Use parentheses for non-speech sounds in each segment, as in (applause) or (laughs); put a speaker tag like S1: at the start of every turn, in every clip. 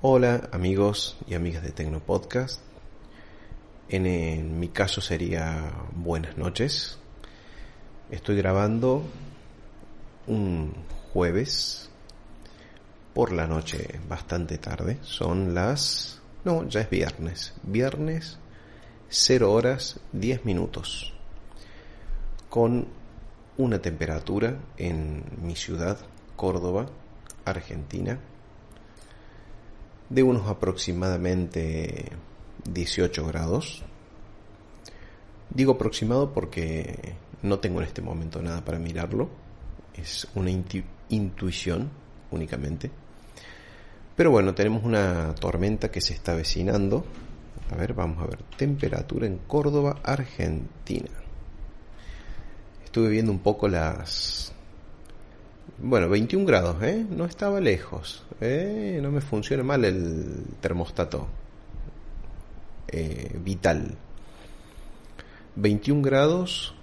S1: Hola amigos y amigas de Tecno Podcast. En, en, mi caso sería buenas noches. Estoy grabando un jueves por la noche, bastante tarde. Son las... No, ya es viernes. Viernes 0 horas 10 minutos. Con una temperatura en mi ciudad, Córdoba, Argentina, de unos aproximadamente 18 grados. Digo aproximado porque no tengo en este momento nada para mirarlo. Es una intu intuición únicamente. Pero bueno, tenemos una tormenta que se está avecinando. A ver, vamos a ver. Temperatura en Córdoba, Argentina. Estuve viendo un poco las... Bueno, 21 grados, ¿eh? No estaba lejos. ¿eh? No me funciona mal el termostato eh, vital. 21 grados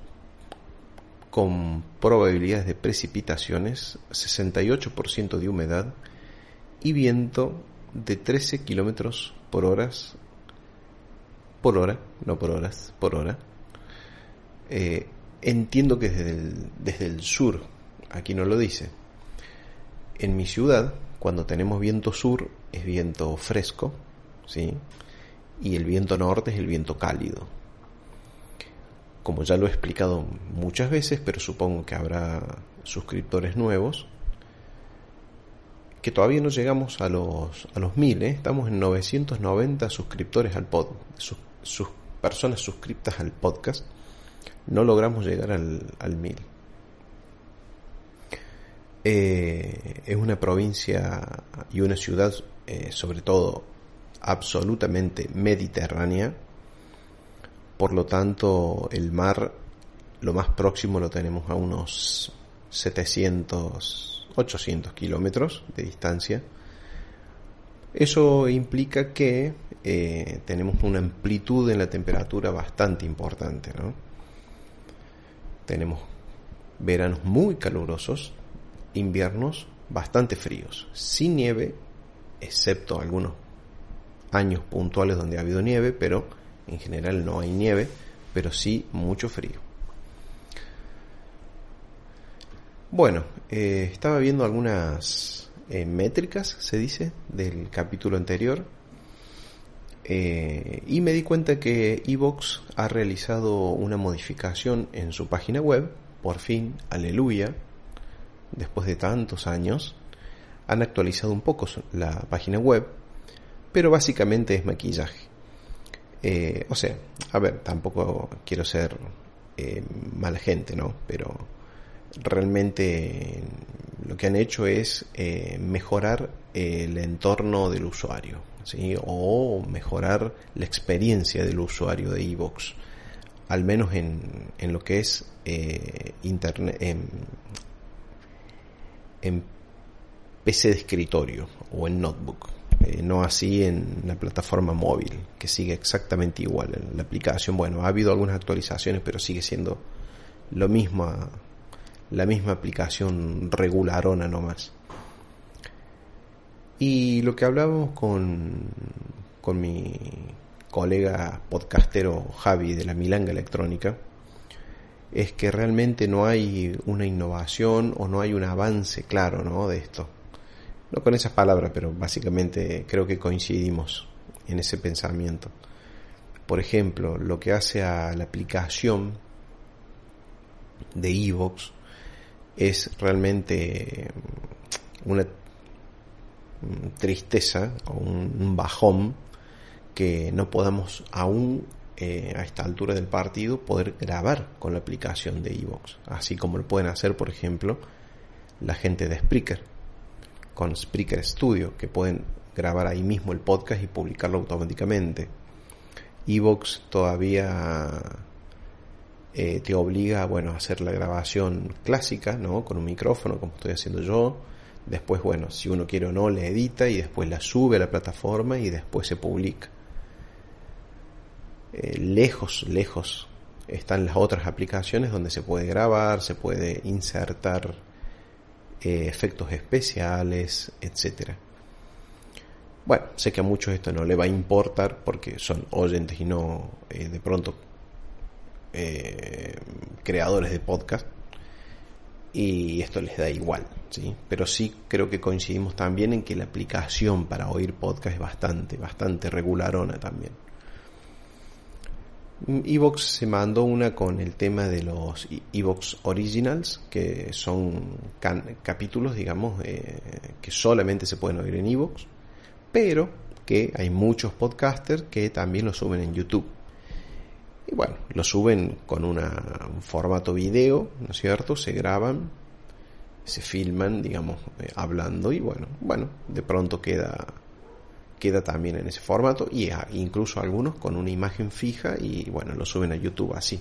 S1: con probabilidades de precipitaciones, 68% de humedad y viento de 13 kilómetros por hora, por hora, no por horas, por hora. Eh, entiendo que desde el, desde el sur, aquí no lo dice. En mi ciudad, cuando tenemos viento sur, es viento fresco, ¿sí? Y el viento norte es el viento cálido como ya lo he explicado muchas veces, pero supongo que habrá suscriptores nuevos, que todavía no llegamos a los, a los mil, ¿eh? estamos en 990 suscriptores al pod, personas suscriptas al podcast, no logramos llegar al, al mil. Eh, es una provincia y una ciudad, eh, sobre todo, absolutamente mediterránea, por lo tanto, el mar lo más próximo lo tenemos a unos 700, 800 kilómetros de distancia. Eso implica que eh, tenemos una amplitud en la temperatura bastante importante. ¿no? Tenemos veranos muy calurosos, inviernos bastante fríos, sin nieve, excepto algunos años puntuales donde ha habido nieve, pero en general no hay nieve, pero sí mucho frío. Bueno, eh, estaba viendo algunas eh, métricas, se dice, del capítulo anterior. Eh, y me di cuenta que Evox ha realizado una modificación en su página web, por fin, aleluya, después de tantos años, han actualizado un poco la página web, pero básicamente es maquillaje. Eh, o sea, a ver, tampoco quiero ser eh, mala gente, ¿no? Pero realmente lo que han hecho es eh, mejorar el entorno del usuario, ¿sí? O mejorar la experiencia del usuario de Evox, al menos en, en lo que es internet, en, PC de escritorio o en notebook. Eh, no así en la plataforma móvil, que sigue exactamente igual. En la aplicación, bueno, ha habido algunas actualizaciones, pero sigue siendo lo mismo, la misma aplicación regularona nomás. Y lo que hablábamos con, con mi colega podcastero Javi de la Milanga Electrónica, es que realmente no hay una innovación o no hay un avance claro ¿no? de esto no con esas palabras, pero básicamente creo que coincidimos en ese pensamiento. Por ejemplo, lo que hace a la aplicación de Evox es realmente una tristeza o un bajón que no podamos aún eh, a esta altura del partido poder grabar con la aplicación de Evox, así como lo pueden hacer, por ejemplo, la gente de Spreaker con Spreaker Studio, que pueden grabar ahí mismo el podcast y publicarlo automáticamente. Evox todavía eh, te obliga bueno, a hacer la grabación clásica, ¿no? Con un micrófono, como estoy haciendo yo. Después, bueno, si uno quiere o no, le edita y después la sube a la plataforma y después se publica. Eh, lejos, lejos están las otras aplicaciones donde se puede grabar, se puede insertar eh, efectos especiales, etcétera. Bueno, sé que a muchos esto no le va a importar porque son oyentes y no eh, de pronto creadores de podcast y esto les da igual, ¿sí? Pero sí creo que coincidimos también en que la aplicación para oír podcast es bastante, bastante regularona también. Evox se mandó una con el tema de los Evox Originals, que son capítulos, digamos, eh, que solamente se pueden oír en Evox, pero que hay muchos podcasters que también lo suben en YouTube. Y bueno, lo suben con un formato video, ¿no es cierto? Se graban, se filman, digamos, eh, hablando y bueno, bueno, de pronto queda queda también en ese formato y incluso algunos con una imagen fija y bueno, lo suben a YouTube así.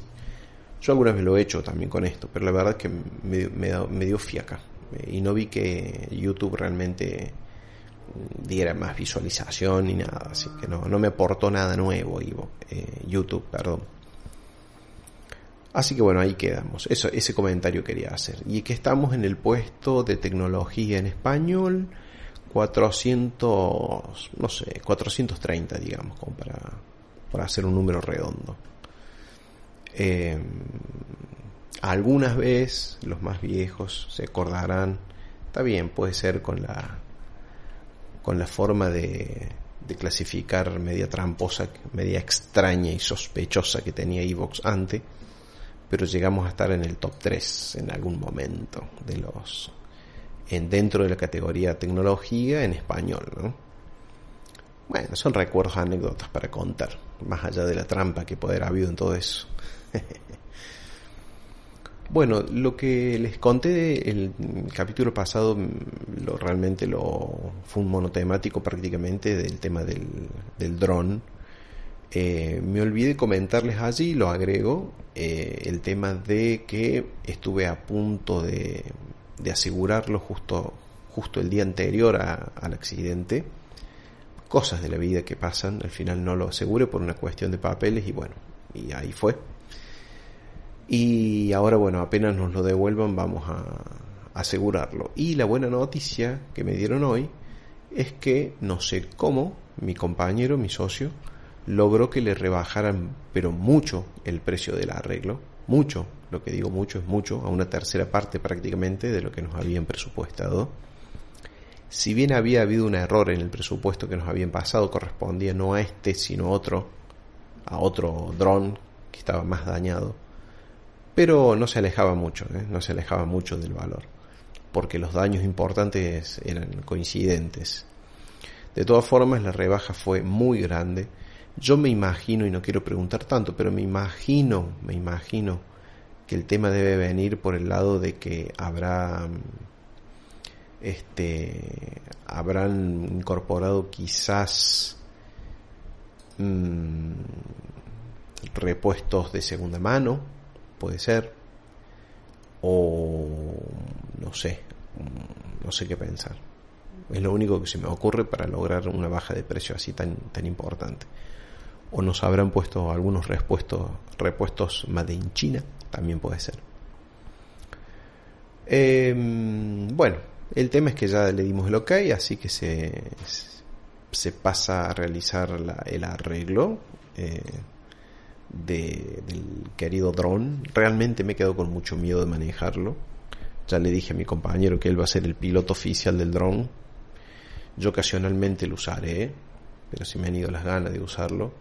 S1: Yo algunas vez lo he hecho también con esto, pero la verdad es que me, me, dio fiaca y no vi que YouTube realmente diera más visualización ni nada, así que no, no me aportó nada nuevo eh, YouTube, perdón. Así que bueno, ahí quedamos. Eso, ese comentario quería hacer. Y que estamos en el puesto de tecnología en español 400, no sé, 430, digamos, como para, para hacer un número redondo. Eh, algunas veces los más viejos se acordarán, está bien, puede ser con la con la forma de, de clasificar media tramposa, media extraña y sospechosa que tenía Evox antes, pero llegamos a estar en el top 3 en algún momento de los en, dentro de la categoría tecnología en español. ¿no? Bueno, son recuerdos, anécdotas para contar, más allá de la trampa que puede haber habido en todo eso. (laughs) bueno, lo que les conté el capítulo pasado, lo, realmente lo fue un monotemático prácticamente del tema del, del dron. Eh, me olvidé comentarles allí, lo agrego, eh, el tema de que estuve a punto de, de asegurarlo justo, justo el día anterior al accidente. Cosas de la vida que pasan, al final no lo asegure por una cuestión de papeles y bueno, y ahí fue. Y ahora bueno, apenas nos lo devuelvan vamos a asegurarlo. Y la buena noticia que me dieron hoy es que no sé cómo mi compañero, mi socio, logró que le rebajaran pero mucho el precio del arreglo, mucho, lo que digo mucho es mucho, a una tercera parte prácticamente de lo que nos habían presupuestado. Si bien había habido un error en el presupuesto que nos habían pasado, correspondía no a este, sino a otro, a otro dron que estaba más dañado. Pero no se alejaba mucho, ¿eh? no se alejaba mucho del valor, porque los daños importantes eran coincidentes. De todas formas, la rebaja fue muy grande. Yo me imagino, y no quiero preguntar tanto, pero me imagino, me imagino que el tema debe venir por el lado de que habrá este habrán incorporado quizás mm, repuestos de segunda mano puede ser o no sé no sé qué pensar. Es lo único que se me ocurre para lograr una baja de precio así tan tan importante. O nos habrán puesto algunos repuestos repuestos más de China también puede ser. Em, bueno, el tema es que ya le dimos el ok, así que se, se pasa a realizar el arreglo eh, del querido dron. Realmente me quedo con mucho miedo de manejarlo. Ya le dije a mi compañero que él va a ser el piloto oficial del dron. Yo ocasionalmente lo usaré, pero si me han ido las ganas de usarlo.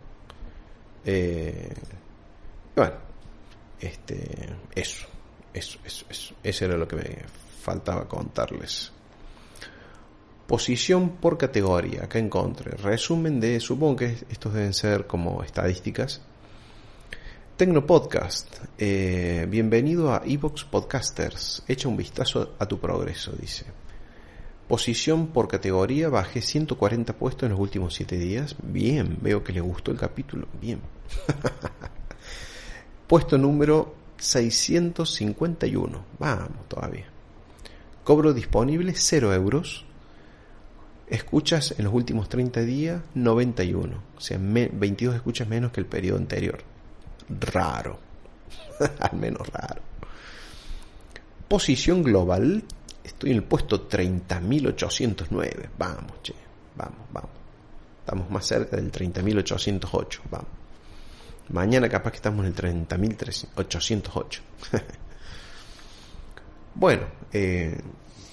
S1: Eh, bueno, este, eso, eso, eso, eso, eso era lo que me faltaba contarles. Posición por categoría, acá encontré. Resumen de, supongo que estos deben ser como estadísticas. Tecnopodcast, eh, bienvenido a Evox Podcasters. Echa un vistazo a tu progreso, dice. Posición por categoría, bajé 140 puestos en los últimos 7 días. Bien, veo que le gustó el capítulo. Bien. (laughs) Puesto número 651. Vamos todavía. Cobro disponible 0 euros. Escuchas en los últimos 30 días 91. O sea, 22 escuchas menos que el periodo anterior. Raro. (laughs) Al menos raro. Posición global. Estoy en el puesto 30.809. Vamos, che. Vamos, vamos. Estamos más cerca del 30.808. Vamos. Mañana capaz que estamos en el 30.808. (laughs) bueno, eh,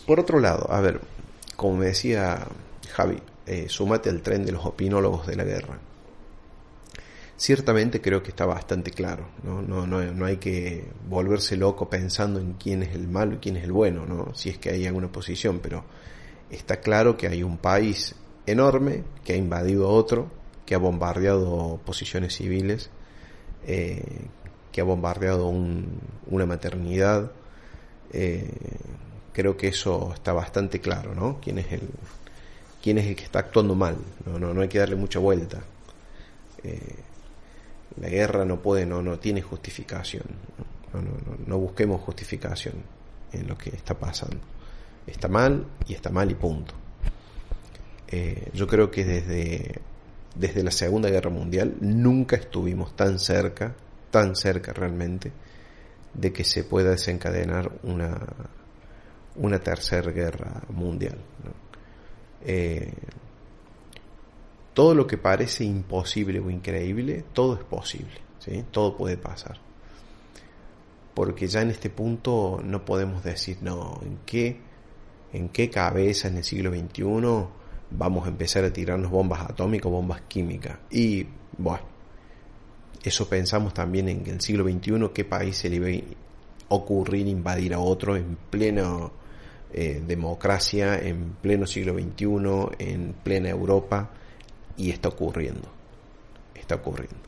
S1: por otro lado, a ver, como me decía Javi, eh, sumate al tren de los opinólogos de la guerra. Ciertamente creo que está bastante claro, ¿no? No, no, hay que volverse loco pensando en quién es el malo y quién es el bueno, ¿no? si es que hay alguna posición, pero está claro que hay un país enorme que ha invadido a otro, que ha bombardeado posiciones civiles eh, que ha bombardeado una maternidad. Eh, creo que eso está bastante claro, ¿no? ¿Quién es el, quién es el que está actuando mal? No, no, no hay que darle mucha vuelta. Eh, la guerra no puede, no, no tiene justificación. No, no, no, busquemos justificación en lo que está pasando. Está mal y está mal y punto. yo creo que desde desde la Segunda Guerra Mundial nunca estuvimos tan cerca, tan cerca realmente, de que se pueda desencadenar una, una tercera guerra mundial. Eh, todo lo que parece imposible o increíble, todo es posible, ¿sí? todo puede pasar. Porque ya en este punto no podemos decir, no, ¿en qué, en qué cabeza en el siglo XXI vamos a empezar a tirarnos bombas atómicas, bombas químicas. Y bueno, eso pensamos también en el siglo XXI, qué país se le a ocurrir invadir a otro en plena eh, democracia, en pleno siglo XXI, en plena Europa, y está ocurriendo, está ocurriendo.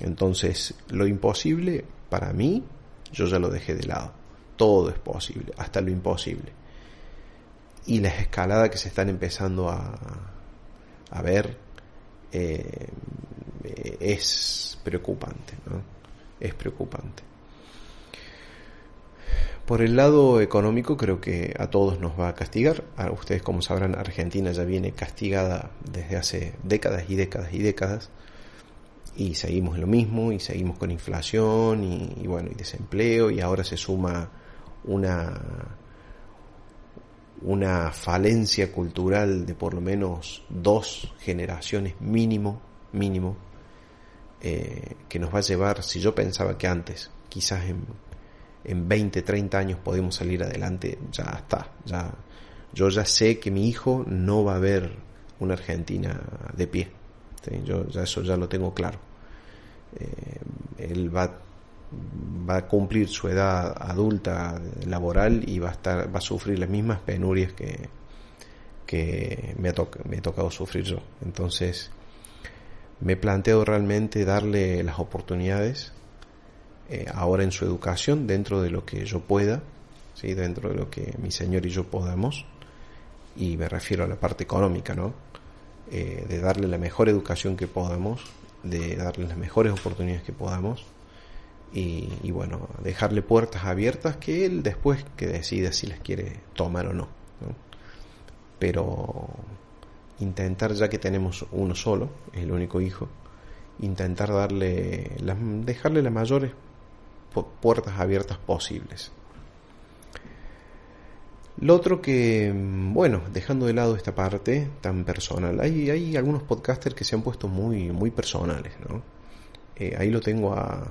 S1: Entonces, lo imposible, para mí, yo ya lo dejé de lado. Todo es posible, hasta lo imposible y las escaladas que se están empezando a, a ver eh, es preocupante. Es preocupante. Por el lado económico creo que a todos nos va a castigar. A ustedes como sabrán Argentina ya viene castigada desde hace décadas y décadas y décadas y seguimos lo mismo y seguimos con inflación y bueno y desempleo y ahora se suma una una falencia cultural de por lo menos dos generaciones mínimo, mínimo, eh, que nos va a llevar, si yo pensaba que antes, quizás en, en 20, 30 años podemos salir adelante, ya está, ya, yo ya sé que mi hijo no va a ver una Argentina de pie, yo ya eso ya lo tengo claro. Eh, él va va a cumplir su edad adulta laboral y va a estar va a sufrir las mismas penurias que que me ha, me ha tocado sufrir yo entonces me planteo realmente darle las oportunidades eh, ahora en su educación dentro de lo que yo pueda ¿sí? dentro de lo que mi señor y yo podamos y me refiero a la parte económica no eh, de darle la mejor educación que podamos de darle las mejores oportunidades que podamos y, bueno, dejarle puertas abiertas que él después que decida si las quiere tomar o no. Pero intentar, ya que tenemos uno solo, el único hijo, intentar darle, dejarle las mayores puertas abiertas posibles. Lo otro que, bueno, dejando de lado esta parte tan personal, hay, hay algunos podcasters que se han puesto muy, muy personales, ¿no? Eh, ahí lo tengo a,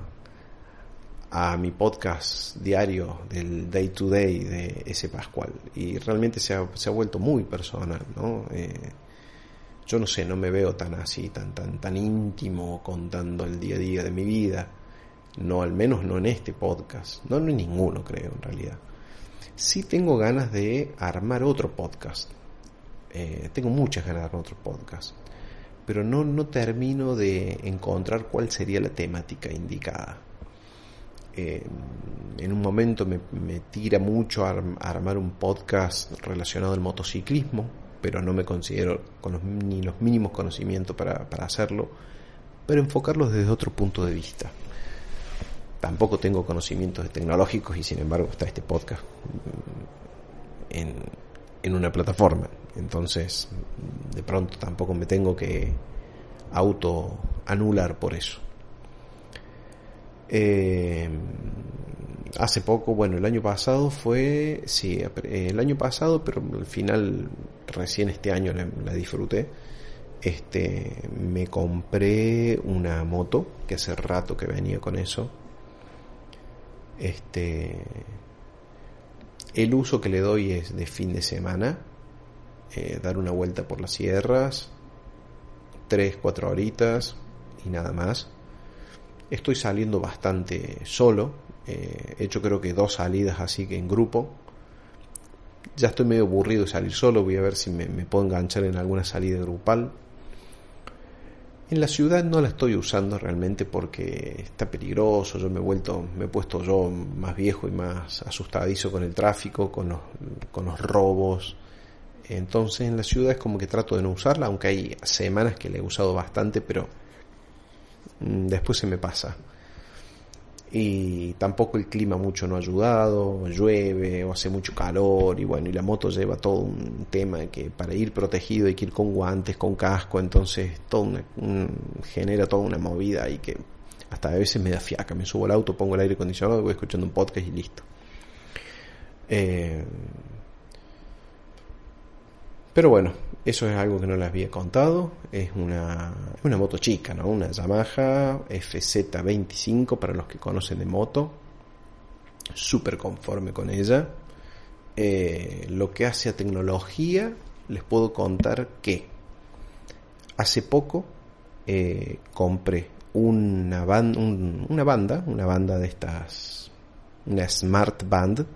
S1: a mi podcast diario del Day to Day de ese Pascual. Y realmente se ha, se ha vuelto muy personal, ¿no? Eh, yo no sé, no me veo tan así, tan, tan, tan íntimo contando el día a día de mi vida, no al menos no en este podcast, no, en ninguno creo en realidad. Sí tengo ganas de armar otro podcast, eh, tengo muchas ganas de armar otro podcast, pero no, no termino de encontrar cuál sería la temática indicada eh, en un momento me, tira mucho a, armar un podcast relacionado al motociclismo, pero no me considero con ni los mínimos conocimientos para, para hacerlo, pero enfocarlo desde otro punto de vista. Tampoco tengo conocimientos tecnológicos y sin embargo está este podcast en, en una plataforma. Entonces, de pronto tampoco me tengo que auto anular por eso. Eh, hace poco, bueno, el año pasado fue, sí, el año pasado, pero al final, recién este año la, disfruté. Este, me compré una moto, que hace rato que venía con eso. Este, el uso que le doy es de fin de semana, eh, dar una vuelta por las sierras, 3, 4 horitas y nada más. Estoy saliendo bastante solo, eh, he hecho creo que dos salidas así que en grupo. Ya estoy medio aburrido de salir solo, voy a ver si me, puedo enganchar en alguna salida grupal. En la ciudad no la estoy usando realmente porque está peligroso, yo me he vuelto, me he puesto yo más viejo y más asustadizo con el tráfico, con los, con los robos, entonces en la ciudad es como que trato de no usarla, aunque hay semanas que la he usado bastante, pero después se me pasa. Y tampoco el clima mucho no ha ayudado, llueve o hace mucho calor y bueno, y la moto lleva todo un tema que para ir protegido hay que ir con guantes, con casco, entonces todo genera toda una movida y que hasta a veces me da fiaca, me subo al auto, pongo el aire acondicionado, voy escuchando un podcast y listo. Eh, pero bueno, eso es algo que no les había contado. Es una, una moto chica, ¿no? Una Yamaha FZ25 para los que conocen de moto. Súper conforme con ella. Eh, lo que hace a tecnología, les puedo contar que hace poco eh, compré una, una banda, una banda de estas, una Smart Band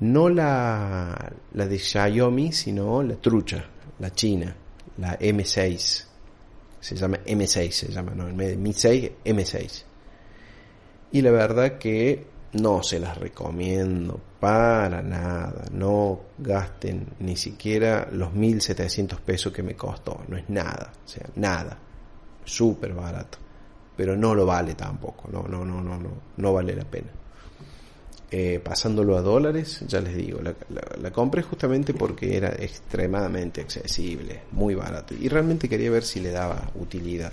S1: no la, la de Xiaomi, sino la trucha, la china, la M6. Se llama M6, se llama, no, Mi 6, M6. Y la verdad que no se las recomiendo para nada. No gasten ni siquiera los 1700 pesos que me costó. No es nada, o sea, nada. Súper barato. Pero no lo vale tampoco. No, no, no, no, no, no vale la pena. Eh, pasándolo a dólares, ya les digo, la, compré justamente porque era extremadamente accesible, muy barato y realmente quería ver si le daba utilidad.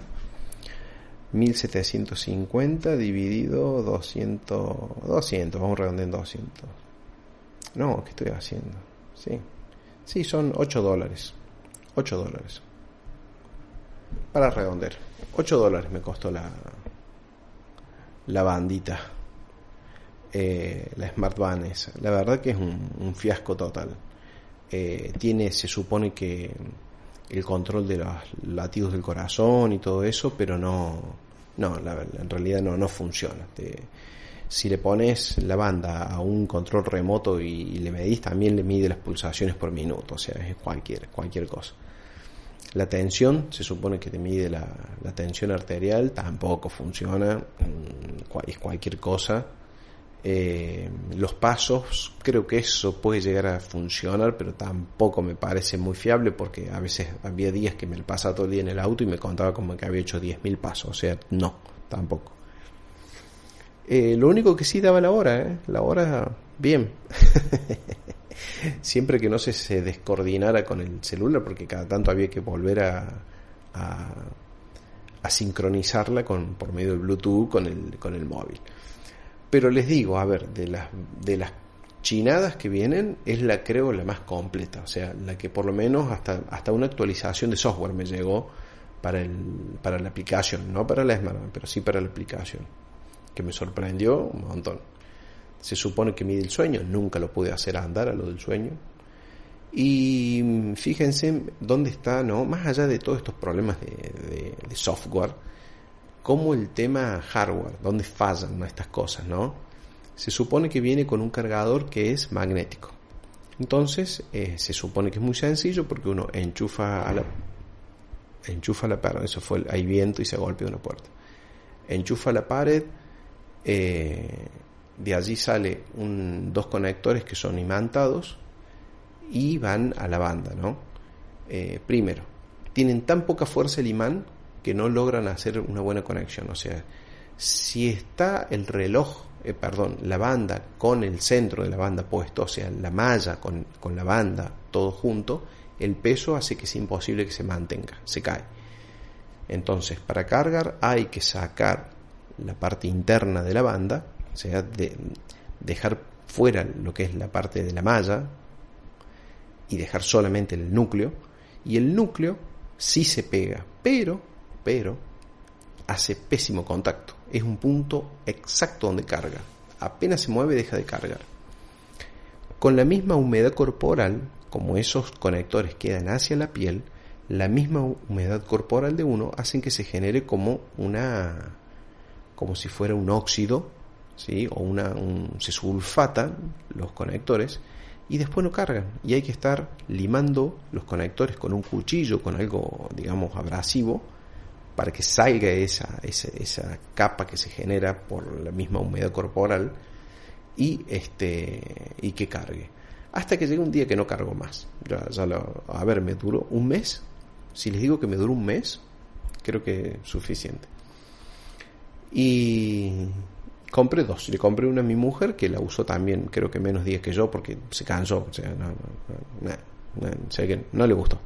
S1: 1750 dividido 200, 200, vamos en 200. No, ¿qué estoy haciendo? Sí, sí, son 8 dólares. 8 dólares. Para redondear. 8 dólares me costó la, la bandita eh, la Smart Van La verdad que es un, fiasco total. Eh, tiene, se supone que el control de los latidos del corazón y todo eso, pero no, no, en realidad no, no funciona. si le pones la banda a un control remoto y, le medís, también le mide las pulsaciones por minuto, o sea, es cualquier, cualquier cosa. La tensión, se supone que te mide la, la tensión arterial, tampoco funciona, mm, es cualquier cosa eh, los pasos, creo que eso puede llegar a funcionar, pero tampoco me parece muy fiable porque a veces había días que me pasaba todo el día en el auto y me contaba como que había hecho 10.000 pasos, o sea, no, tampoco. Eh, lo único que sí daba la hora, ¿eh? la hora bien. (laughs) Siempre que no se, descoordinara con el celular, porque cada tanto había que volver a, a, a sincronizarla con, por medio del Bluetooth con el, con el móvil. Pero les digo, a ver, de las, de las chinadas que vienen, es la creo la más completa. O sea, la que por lo menos hasta, hasta una actualización de software me llegó para, el, para la aplicación, no para la smartphone, pero sí para la aplicación. Que me sorprendió un montón. Se supone que mide el sueño, nunca lo pude hacer andar a lo del sueño. Y fíjense dónde está, ¿no? Más allá de todos estos problemas de software, como el tema hardware, dónde fallan estas cosas, ¿no? Se supone que viene con un cargador que es magnético. Entonces, eh, se supone que es muy sencillo porque uno enchufa a la enchufa la pared, eso fue, hay viento y se golpea una puerta. Enchufa la pared, Eh, de allí sale dos conectores que son imantados y van a la banda, ¿no? Eh, primero, tienen tan poca fuerza el imán que no logran hacer una buena conexión. O sea, si está el reloj, eh, perdón, la banda con el centro de la banda puesto, o sea, la malla con, con la banda todo junto, el peso hace que sea imposible que se mantenga, se cae. Entonces, para cargar hay que sacar la parte interna de la banda, o sea, de, dejar fuera lo que es la parte de la malla y dejar solamente el núcleo. Y el núcleo sí se pega, pero, pero, hace pésimo contacto. Es un punto exacto donde carga. Apenas se mueve, deja de cargar. Con la misma humedad corporal, como esos conectores quedan hacia la piel, la misma humedad corporal de uno hacen que se genere como una como si fuera un óxido, ¿sí? o una, se sulfatan los conectores y después no cargan y hay que estar limando los conectores con un cuchillo, con algo digamos abrasivo para que salga esa, esa, esa capa que se genera por la misma humedad corporal y este y que cargue hasta que llegue un día que no cargo más ya, lo, a ver me duró un mes si les digo que me duró un mes creo que es suficiente y compré dos. Le compré una a mi mujer, que la usó también, creo que menos días que yo, porque se cansó. O sea, no, no, que no le gustó.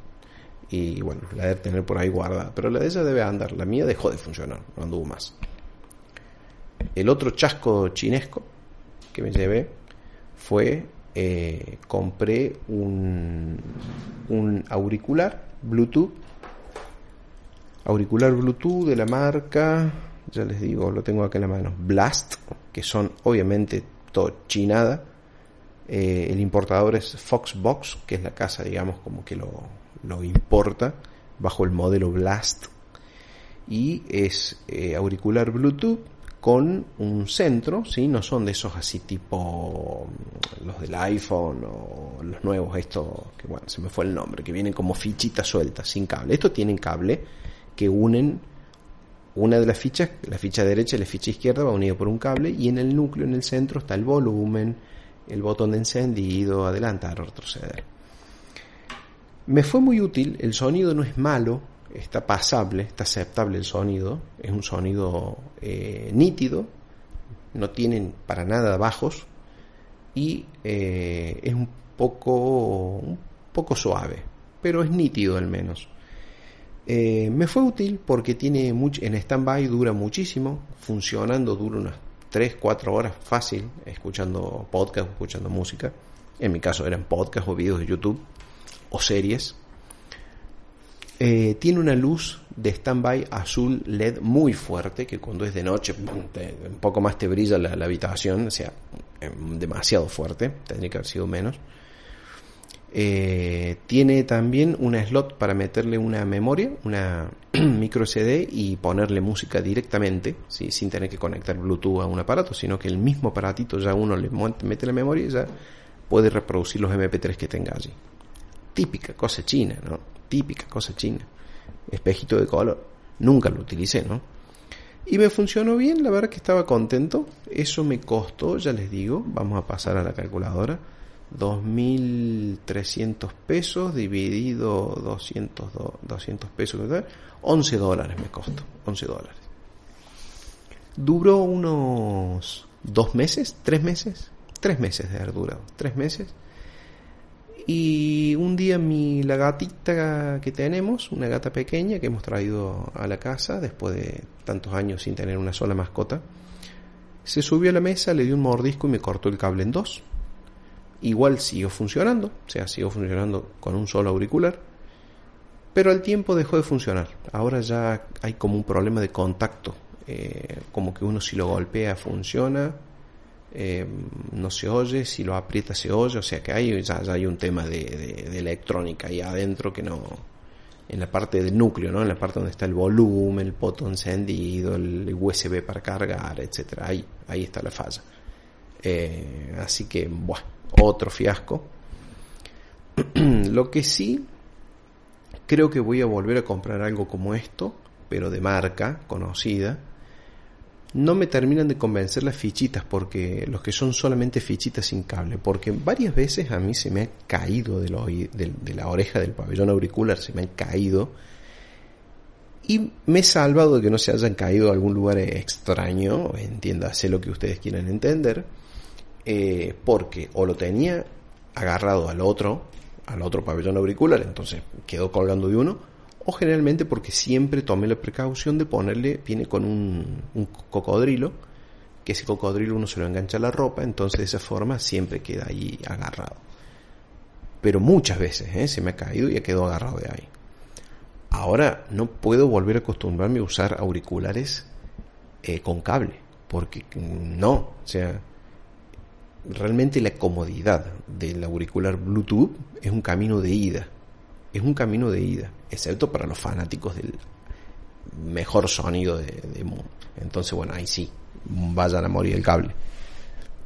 S1: Y bueno, la debe tener por ahí guardada. Pero la de ella debe andar. La mía dejó de funcionar, no anduvo más. El otro chasco chinesco que me llevé fue eh, compré un, un auricular Bluetooth auricular Bluetooth de la marca ya les digo, lo tengo acá en la mano, Blast, que son obviamente todo chinada. Eh, el importador es Foxbox, que es la casa, digamos, como que lo, lo importa bajo el modelo Blast. Y es eh, auricular Bluetooth con un centro, ¿sí? No son de esos así tipo mm, los del iPhone o los nuevos, estos, que bueno, se me fue el nombre, que vienen como fichitas sueltas, sin cable. Estos tienen cable que unen una de las fichas, la ficha derecha y la ficha izquierda va unido por un cable y en el núcleo, en el centro, está el volumen, el botón de encendido, adelantar retroceder. Me fue muy útil, el sonido no es malo, está pasable, está aceptable el sonido, es un sonido eh, nítido, no tienen para nada bajos y eh, es un poco, un poco suave, pero es nítido al menos. Eh, me fue útil porque tiene mucho, en stand-by dura muchísimo, funcionando dura unas 3, 4 horas fácil, escuchando podcast, escuchando música. En mi caso eran podcast o videos de YouTube o series. Eh, tiene una luz de stand-by azul LED muy fuerte que cuando es de noche un poco más te brilla la, habitación, o sea, em, demasiado fuerte, tendría que haber sido menos. Eh, tiene también una slot para meterle una memoria, una (clears throat) micro CD y ponerle música directamente, sin tener que conectar Bluetooth a un aparato, sino que el mismo aparatito ya uno le mete la memoria y ya puede reproducir los MP3 que tenga allí. Típica cosa china, ¿no? Típica cosa china. Espejito de color. Nunca lo utilicé, ¿no? Y me funcionó bien, la verdad que estaba contento. Eso me costó, ya les digo, vamos a pasar a la calculadora 2.300 pesos dividido 200, 200 pesos, 11 dólares me costó, 11 dólares. Duró unos dos meses, tres meses, tres meses de haber durado, tres meses. Y un día mi, la gatita que tenemos, una gata pequeña que hemos traído a la casa después de tantos años sin tener una sola mascota, se subió a la mesa, le dio un mordisco y me cortó el cable en dos igual siguió funcionando, o sea, siguió funcionando con un solo auricular, pero al tiempo dejó de funcionar. Ahora ya hay como un problema de contacto, eh, como que uno si lo golpea funciona, eh, no se oye, si lo aprieta se oye, o sea que hay, ya, hay un tema de, electrónica ahí adentro que no, en la parte del núcleo, ¿no? En la parte donde está el volumen, el poto encendido, el USB para cargar, etcétera. Ahí, ahí está la falla. Eh, así que, bueno, otro fiasco. (clears throat) Lo que sí, creo que voy a volver a comprar algo como esto, pero de marca conocida, no me terminan de convencer las fichitas, porque los que son solamente fichitas sin cable, porque varias veces a mí se me ha caído de, de, la oreja del pabellón auricular, se me han caído, y me he salvado de que no se hayan caído a algún lugar extraño, entiéndase lo que ustedes quieran entender, eh, porque o lo tenía agarrado al otro, al otro pabellón auricular, entonces quedó colgando de uno, o generalmente porque siempre tomé la precaución de ponerle, viene con un, cocodrilo, que ese cocodrilo uno se lo engancha a la ropa, entonces de esa forma siempre queda ahí agarrado. Pero muchas veces ¿eh? se me ha caído y ha quedado agarrado de ahí. Ahora no puedo volver a acostumbrarme a usar auriculares eh, con cable, porque no, o sea, realmente la comodidad del auricular Bluetooth es un camino de ida es un camino de ida, excepto para los fanáticos del mejor sonido de, Entonces, bueno, ahí sí, vayan a morir el cable.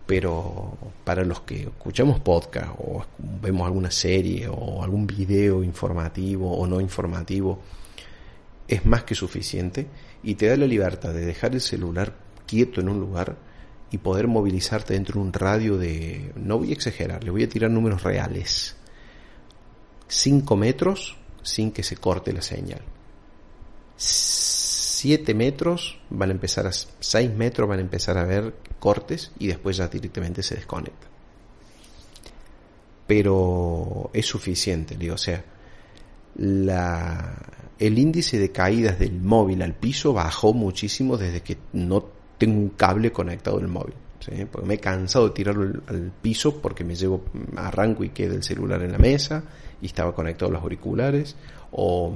S1: Pero para los que escuchamos podcast o vemos alguna serie o algún video informativo o no informativo, es más que suficiente y te da la libertad de dejar el celular quieto en un lugar y poder movilizarte dentro de un radio de, no voy a exagerar, le voy a tirar números reales, 5 metros sin que se corte la señal. 7 metros van a empezar a 6 metros van a empezar a ver cortes y después ya directamente se desconecta. Pero es suficiente, digo, o sea, la, el índice de caídas del móvil al piso bajó muchísimo desde que no tengo un cable conectado al móvil. Porque me he cansado de tirarlo al, piso porque me llevo, arranco y queda el celular en la mesa y estaba conectado a los auriculares, o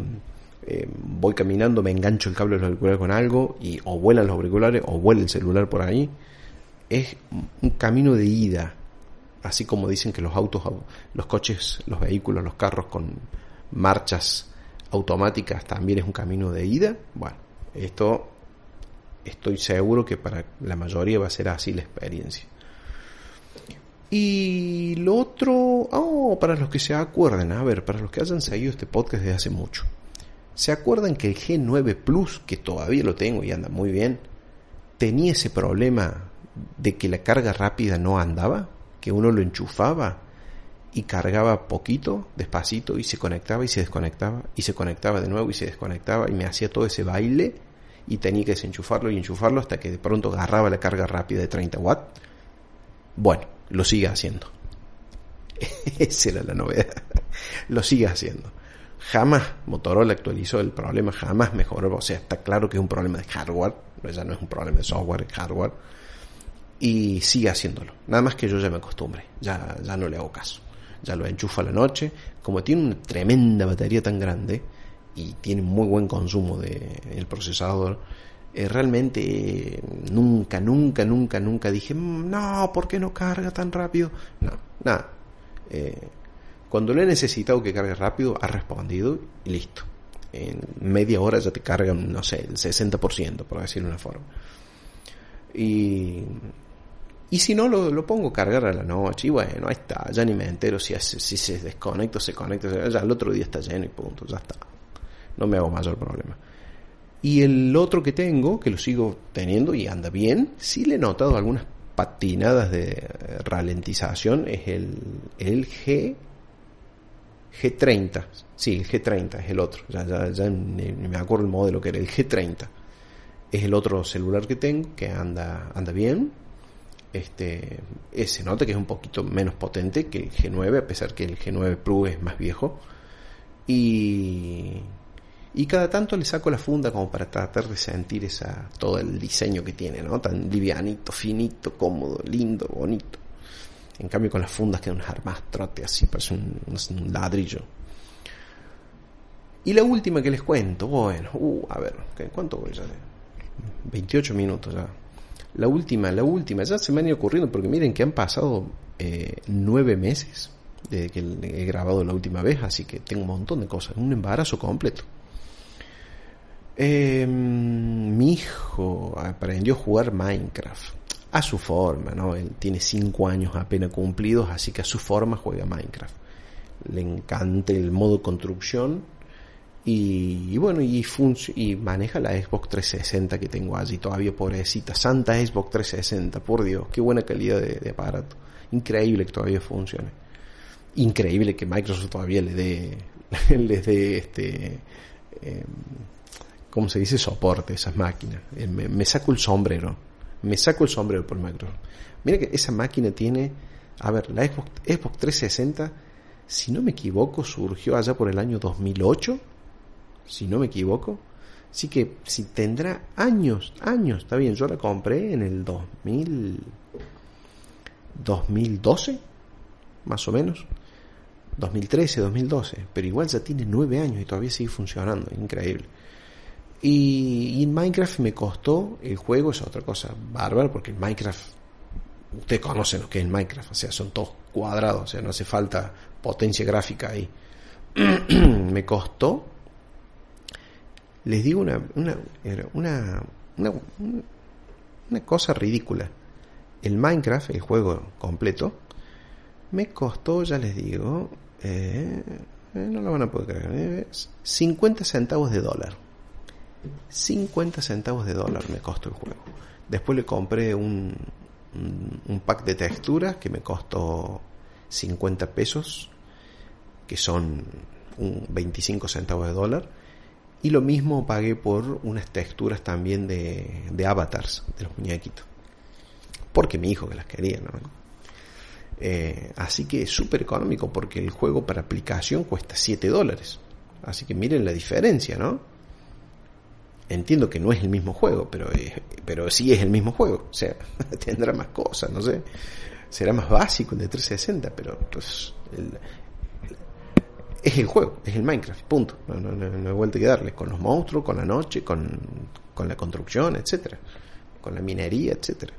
S1: eh, voy caminando, me engancho el cable de los auriculares con algo y o vuelan los auriculares o vuela el celular por ahí. Es un camino de ida, así como dicen que los autos, los coches, los vehículos, los carros con marchas automáticas también es un camino de ida. Bueno, esto estoy seguro que para la mayoría va a ser así la experiencia. Y lo otro, oh, para los que se acuerdan, a ver, para los que hayan seguido este podcast desde hace mucho, ¿se acuerdan que el G9 Plus, que todavía lo tengo y anda muy bien, tenía ese problema de que la carga rápida no andaba? Que uno lo enchufaba y cargaba poquito, despacito, y se conectaba y se desconectaba, y se conectaba de nuevo y se desconectaba, y me hacía todo ese baile, y tenía que desenchufarlo y enchufarlo hasta que de pronto agarraba la carga rápida de 30 watts. Bueno, lo sigue haciendo. (laughs) Esa era la novedad. (laughs) lo sigue haciendo. Jamás Motorola actualizó el problema, jamás mejoró. O sea, está claro que es un problema de hardware, ya no es un problema de software, es hardware. Y sigue haciéndolo. Nada más que yo ya me acostumbre, ya, ya no le hago caso. Ya lo enchufo a la noche. Como tiene una tremenda batería tan grande y tiene muy buen consumo de el procesador, eh, realmente nunca, nunca, nunca, nunca dije, mm, no, ¿por qué no carga tan rápido? No, nada. Eh, cuando le he necesitado que cargue rápido, ha respondido y listo. En media hora ya te carga, no sé, el 60%, por decirlo de una forma. Y, y si no, lo, lo, pongo a cargar a la noche y bueno, ahí está, ya ni me entero si, si se desconecta o se conecta, ya el otro día está lleno y punto, ya está. No me hago mayor problema. Y el otro que tengo, que lo sigo teniendo y anda bien, sí le he notado algunas patinadas de ralentización, es el, el G, G30. Sí, el G30 es el otro. Ya, ya, ya me acuerdo el modelo que era, el G30. Es el otro celular que tengo, que anda, anda bien. Este, se nota que es un poquito menos potente que el G9, a pesar que el G9 Pro es más viejo. Y y cada tanto le saco la funda como para tratar de sentir esa todo el diseño que tiene, ¿no? Tan livianito, finito, cómodo, lindo, bonito. En cambio con las fundas queda un armastrote así, parece un, un, ladrillo. Y la última que les cuento, bueno, uh, a ver, ¿cuánto voy ya? 28 minutos ya. La última, la última, ya se me han ido ocurriendo porque miren que han pasado eh, nueve meses desde que he grabado la última vez, así que tengo un montón de cosas, un embarazo completo. Eh, mi hijo aprendió a jugar Minecraft a su forma, ¿no? Él tiene 5 años apenas cumplidos, así que a su forma juega Minecraft. Le encanta el modo construcción Y, bueno, y, y maneja la Xbox 360 que tengo allí todavía, pobrecita. Santa Xbox 360, por Dios, qué buena calidad de, aparato. Increíble que todavía funcione. Increíble que Microsoft todavía le dé, (laughs) les dé este, eh, ¿cómo se dice? Soporte esas máquinas. Eh, me, saco el sombrero. Me saco el sombrero por Microsoft. Mira que esa máquina tiene, a ver, la Xbox, Xbox 360, si no me equivoco, surgió allá por el año 2008 si no me equivoco. Así que si tendrá años, años, está bien, yo la compré en el 2000, 2012, más o menos. 2013, 2012, pero igual ya tiene nueve años y todavía sigue funcionando, increíble. Y, en Minecraft me costó, el juego es otra cosa bárbara, porque en Minecraft, ustedes conocen lo que es Minecraft, o sea, son todos cuadrados, o sea, no hace falta potencia gráfica ahí. (clears throat) me costó les digo una, una, una, una, cosa ridícula. El Minecraft, el juego completo, me costó, ya les digo, eh, eh, no lo van a poder creer, 50 centavos de dólar. 50 centavos de dólar me costó el juego. Después le compré un, un pack de texturas que me costó 50 pesos, que son un 25 centavos de dólar y lo mismo pagué por unas texturas también de, de avatars, de los muñequitos. Porque mi hijo que las quería, ¿no? Eh, así que es súper económico porque el juego para aplicación cuesta 7 dólares. Así que miren la diferencia, ¿no? Entiendo que no es el mismo juego, pero, pero sí es el mismo juego. O sea, (laughs) tendrá más cosas, no sé. Será más básico el de 360, pero pues, es el juego, es el Minecraft, punto. No, no, no, hay vuelta que darle. Con los monstruos, con la noche, con, con la construcción, etcétera. Con la minería, etcétera.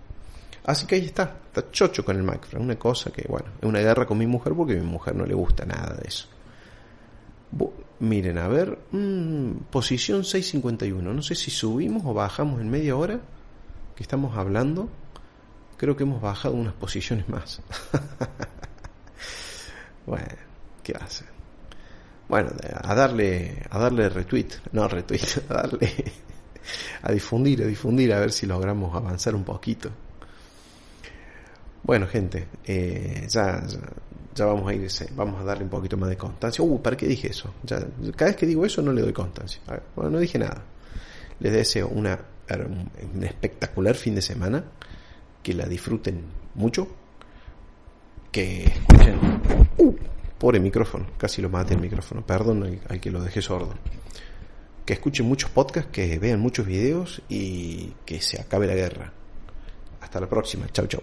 S1: Así que ahí está, está chocho con el Minecraft. Una cosa que, bueno, es una guerra con mi mujer porque mi mujer no le gusta nada de eso. Miren, a ver, mmm, posición 651. No sé si subimos o bajamos en media hora que estamos hablando. Creo que hemos bajado unas posiciones más. (laughs) bueno, ¿qué hace? bueno, a darle, a darle retweet, no retweet, (laughs) a darle, a difundir, a difundir, a ver si logramos avanzar un poquito. Bueno, gente, eh, ya, ya, vamos a ir, vamos a darle un poquito más de constancia. Uh, ¿para qué dije eso? Cada vez que digo eso no le doy constancia. bueno, no dije nada. Les deseo una, un espectacular fin de semana, que la disfruten mucho, que escuchen. Uh, Pobre micrófono, casi lo mate el micrófono. Perdón al, que lo dejé sordo. Que escuchen muchos podcasts, que vean muchos videos y que se acabe la guerra. Hasta la próxima. Chau, chau.